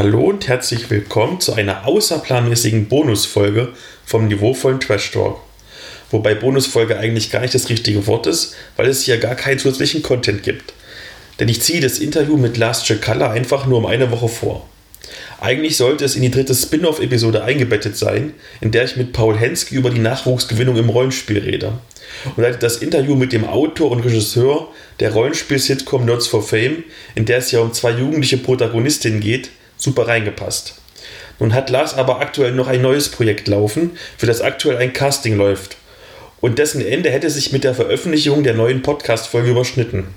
Hallo und herzlich willkommen zu einer außerplanmäßigen Bonusfolge vom niveauvollen Trash Talk. Wobei Bonusfolge eigentlich gar nicht das richtige Wort ist, weil es hier gar keinen zusätzlichen Content gibt. Denn ich ziehe das Interview mit Lars Chakala einfach nur um eine Woche vor. Eigentlich sollte es in die dritte Spin-off-Episode eingebettet sein, in der ich mit Paul Henske über die Nachwuchsgewinnung im Rollenspiel rede. Und da das Interview mit dem Autor und Regisseur der Rollenspiel-Sitcom Nerds for Fame, in der es ja um zwei jugendliche Protagonistinnen geht, super reingepasst. Nun hat Lars aber aktuell noch ein neues Projekt laufen, für das aktuell ein Casting läuft. Und dessen Ende hätte sich mit der Veröffentlichung der neuen Podcast-Folge überschnitten.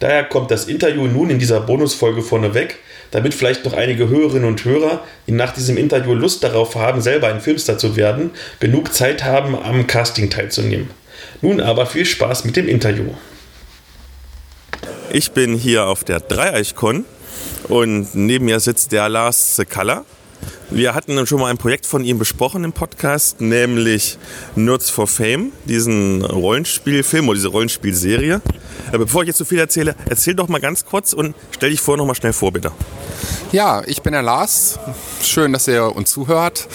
Daher kommt das Interview nun in dieser Bonusfolge vorneweg, damit vielleicht noch einige Hörerinnen und Hörer, die nach diesem Interview Lust darauf haben, selber ein Filmstar zu werden, genug Zeit haben, am Casting teilzunehmen. Nun aber viel Spaß mit dem Interview. Ich bin hier auf der Dreieichkon und neben mir sitzt der Lars Sekalla. Wir hatten schon mal ein Projekt von ihm besprochen im Podcast, nämlich Nerds for Fame, diesen Rollenspielfilm oder diese Rollenspielserie. Aber bevor ich jetzt zu so viel erzähle, erzähl doch mal ganz kurz und stell dich vor noch mal schnell vor, bitte. Ja, ich bin der Lars. Schön, dass ihr uns zuhört.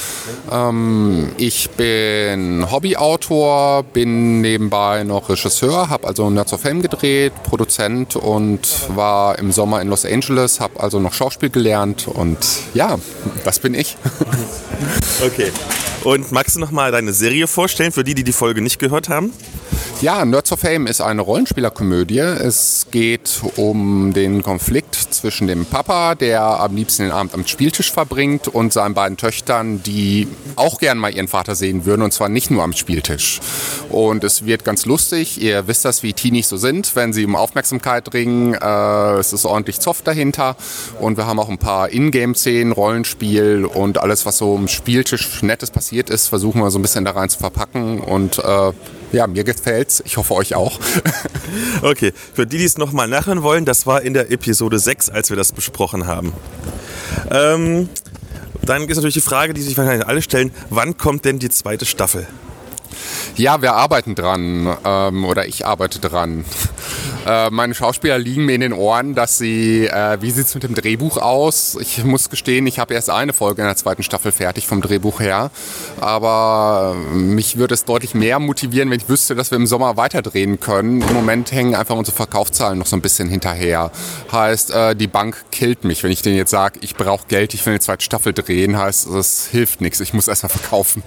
Ähm, ich bin Hobbyautor, bin nebenbei noch Regisseur, habe also Nerds of Fame gedreht, Produzent und war im Sommer in Los Angeles, habe also noch Schauspiel gelernt und ja, das bin ich. okay. Und magst du noch mal deine Serie vorstellen für die, die die Folge nicht gehört haben? Ja, Nerds of Fame ist eine Rollenspielerkomödie. Es geht um den Konflikt zwischen dem Papa, der am liebsten den Abend am Spieltisch verbringt, und seinen beiden Töchtern, die auch gern mal ihren Vater sehen würden, und zwar nicht nur am Spieltisch. Und es wird ganz lustig. Ihr wisst das, wie Teenies so sind, wenn sie um Aufmerksamkeit ringen. Äh, es ist ordentlich Zoff dahinter. Und wir haben auch ein paar Ingame-Szenen, Rollenspiel und alles, was so am Spieltisch Nettes passiert ist, versuchen wir so ein bisschen da rein zu verpacken. Und äh, ja, mir gefällt's. Ich hoffe euch auch. okay, für die, die es nochmal nachhören wollen, das war in der Episode 6, als wir das besprochen haben. Ähm, dann ist natürlich die Frage, die sich wahrscheinlich alle stellen, wann kommt denn die zweite Staffel? Ja, wir arbeiten dran ähm, oder ich arbeite dran. Äh, meine Schauspieler liegen mir in den Ohren, dass sie, äh, wie sieht es mit dem Drehbuch aus? Ich muss gestehen, ich habe erst eine Folge in der zweiten Staffel fertig vom Drehbuch her. Aber mich würde es deutlich mehr motivieren, wenn ich wüsste, dass wir im Sommer weiterdrehen können. Im Moment hängen einfach unsere Verkaufszahlen noch so ein bisschen hinterher. Heißt, äh, die Bank killt mich, wenn ich denen jetzt sage, ich brauche Geld, ich will eine zweite Staffel drehen. Heißt, es hilft nichts, ich muss erstmal verkaufen.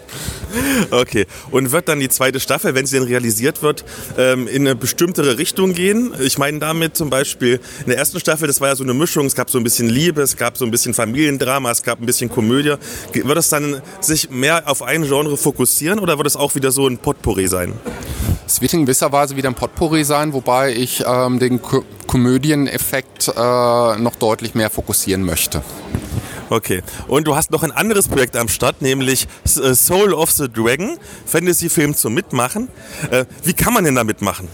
Okay, und wird dann die zweite Staffel, wenn sie denn realisiert wird, ähm, in eine bestimmtere Richtung gehen? Ich meine damit zum Beispiel in der ersten Staffel, das war ja so eine Mischung, es gab so ein bisschen Liebe, es gab so ein bisschen Familiendrama, es gab ein bisschen Komödie. Wird es dann sich mehr auf ein Genre fokussieren oder wird es auch wieder so ein Potpourri sein? Es wird in gewisser Weise wieder ein Potpourri sein, wobei ich ähm, den Ko Komödieneffekt äh, noch deutlich mehr fokussieren möchte. Okay. Und du hast noch ein anderes Projekt am Start, nämlich äh, Soul of the Dragon, Fantasy-Film zum Mitmachen. Äh, wie kann man denn da mitmachen?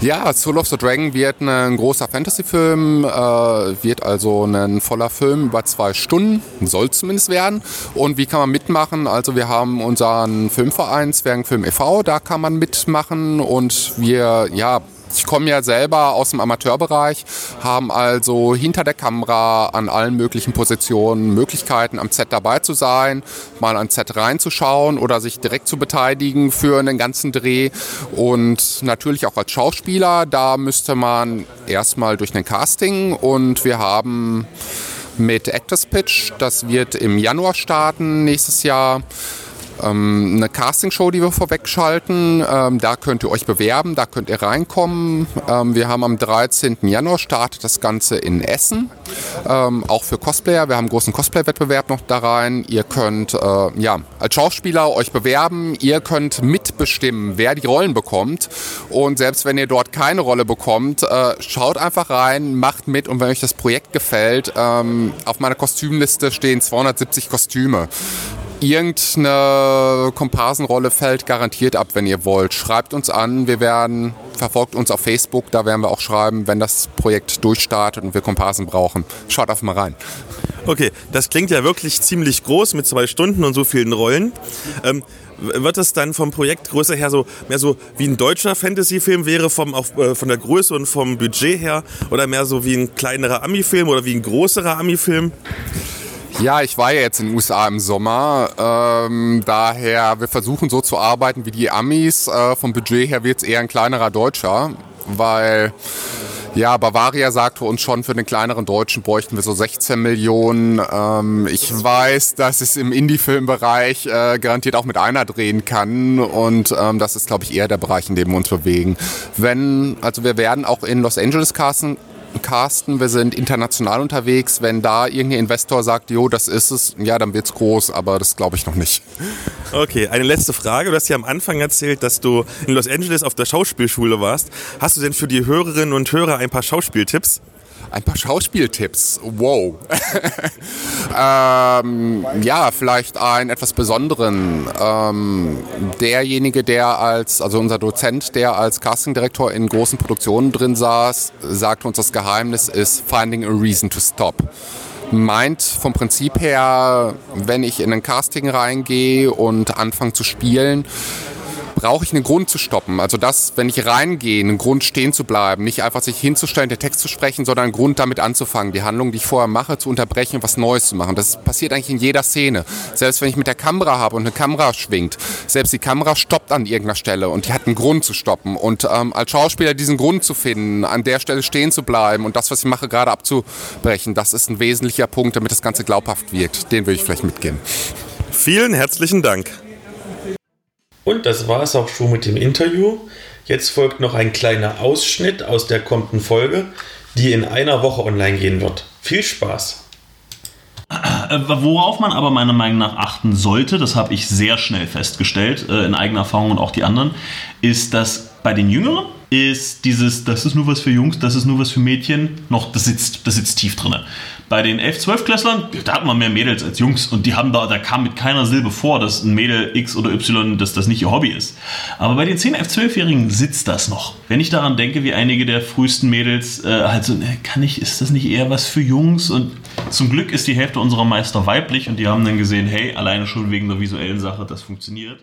Ja, Soul of the Dragon wird ein großer Fantasy-Film, äh, wird also ein voller Film über zwei Stunden, soll zumindest werden. Und wie kann man mitmachen? Also wir haben unseren Filmverein Zwergenfilm e.V., da kann man mitmachen und wir, ja, ich komme ja selber aus dem Amateurbereich, haben also hinter der Kamera an allen möglichen Positionen Möglichkeiten, am Set dabei zu sein, mal ans Set reinzuschauen oder sich direkt zu beteiligen für einen ganzen Dreh. Und natürlich auch als Schauspieler, da müsste man erstmal durch ein Casting und wir haben mit Actors Pitch, das wird im Januar starten nächstes Jahr ähm, eine Castingshow, die wir vorwegschalten. Ähm, da könnt ihr euch bewerben, da könnt ihr reinkommen. Ähm, wir haben am 13. Januar startet das Ganze in Essen, ähm, auch für Cosplayer. Wir haben einen großen Cosplay-Wettbewerb noch da rein. Ihr könnt äh, ja, als Schauspieler euch bewerben, ihr könnt mitbestimmen, wer die Rollen bekommt. Und selbst wenn ihr dort keine Rolle bekommt, äh, schaut einfach rein, macht mit und wenn euch das Projekt gefällt, ähm, auf meiner Kostümliste stehen 270 Kostüme Irgendeine Komparsenrolle fällt garantiert ab, wenn ihr wollt. Schreibt uns an, wir werden, verfolgt uns auf Facebook, da werden wir auch schreiben, wenn das Projekt durchstartet und wir Komparsen brauchen. Schaut einfach mal rein. Okay, das klingt ja wirklich ziemlich groß mit zwei Stunden und so vielen Rollen. Ähm, wird es dann vom Projektgröße her so mehr so wie ein deutscher Fantasy-Film wäre, vom, auch, äh, von der Größe und vom Budget her? Oder mehr so wie ein kleinerer Ami-Film oder wie ein größerer Ami-Film? Ja, ich war ja jetzt in den USA im Sommer. Ähm, daher, wir versuchen so zu arbeiten wie die Amis. Äh, vom Budget her wird es eher ein kleinerer Deutscher, weil ja, Bavaria sagte uns schon, für den kleineren Deutschen bräuchten wir so 16 Millionen. Ähm, ich weiß, dass es im Indie-Filmbereich äh, garantiert auch mit einer drehen kann. Und ähm, das ist, glaube ich, eher der Bereich, in dem wir uns bewegen. Wenn, also wir werden auch in Los Angeles casten, casten, wir sind international unterwegs. Wenn da irgendein Investor sagt, jo, das ist es, ja, dann es groß, aber das glaube ich noch nicht. Okay, eine letzte Frage. Du hast ja am Anfang erzählt, dass du in Los Angeles auf der Schauspielschule warst. Hast du denn für die Hörerinnen und Hörer ein paar Schauspieltipps? Ein paar Schauspieltipps. Wow. ähm, ja, vielleicht einen etwas besonderen. Ähm, derjenige, der als, also unser Dozent, der als Castingdirektor in großen Produktionen drin saß, sagte uns, das Geheimnis ist Finding a Reason to Stop meint vom Prinzip her, wenn ich in ein Casting reingehe und anfange zu spielen, brauche ich einen Grund zu stoppen. Also das, wenn ich reingehe, einen Grund stehen zu bleiben, nicht einfach sich hinzustellen, der Text zu sprechen, sondern einen Grund damit anzufangen, die Handlung, die ich vorher mache, zu unterbrechen und was Neues zu machen. Das passiert eigentlich in jeder Szene. Selbst wenn ich mit der Kamera habe und eine Kamera schwingt, selbst die Kamera stoppt an irgendeiner Stelle und die hat einen Grund zu stoppen. Und ähm, als Schauspieler diesen Grund zu finden, an der Stelle stehen zu bleiben und das, was ich mache, gerade abzubrechen, das ist ein wesentlicher Punkt, damit das Ganze glaubhaft wirkt. Den würde ich vielleicht mitgeben. Vielen herzlichen Dank. Und das war es auch schon mit dem Interview. Jetzt folgt noch ein kleiner Ausschnitt aus der kommenden Folge, die in einer Woche online gehen wird. Viel Spaß! Äh, worauf man aber meiner Meinung nach achten sollte, das habe ich sehr schnell festgestellt, äh, in eigener Erfahrung und auch die anderen, ist, dass bei den Jüngeren ist dieses, das ist nur was für Jungs, das ist nur was für Mädchen, noch, das sitzt, das sitzt tief drin. Bei den 11-, 12-Klässlern, da hat man mehr Mädels als Jungs und die haben da, da kam mit keiner Silbe vor, dass ein Mädel X oder Y, dass das nicht ihr Hobby ist. Aber bei den 10-, 11-, 12-Jährigen sitzt das noch. Wenn ich daran denke, wie einige der frühesten Mädels äh, halt so, ne, kann ich, ist das nicht eher was für Jungs? Und zum Glück ist die Hälfte unserer Meister weiblich und die haben dann gesehen, hey, alleine schon wegen der visuellen Sache, das funktioniert.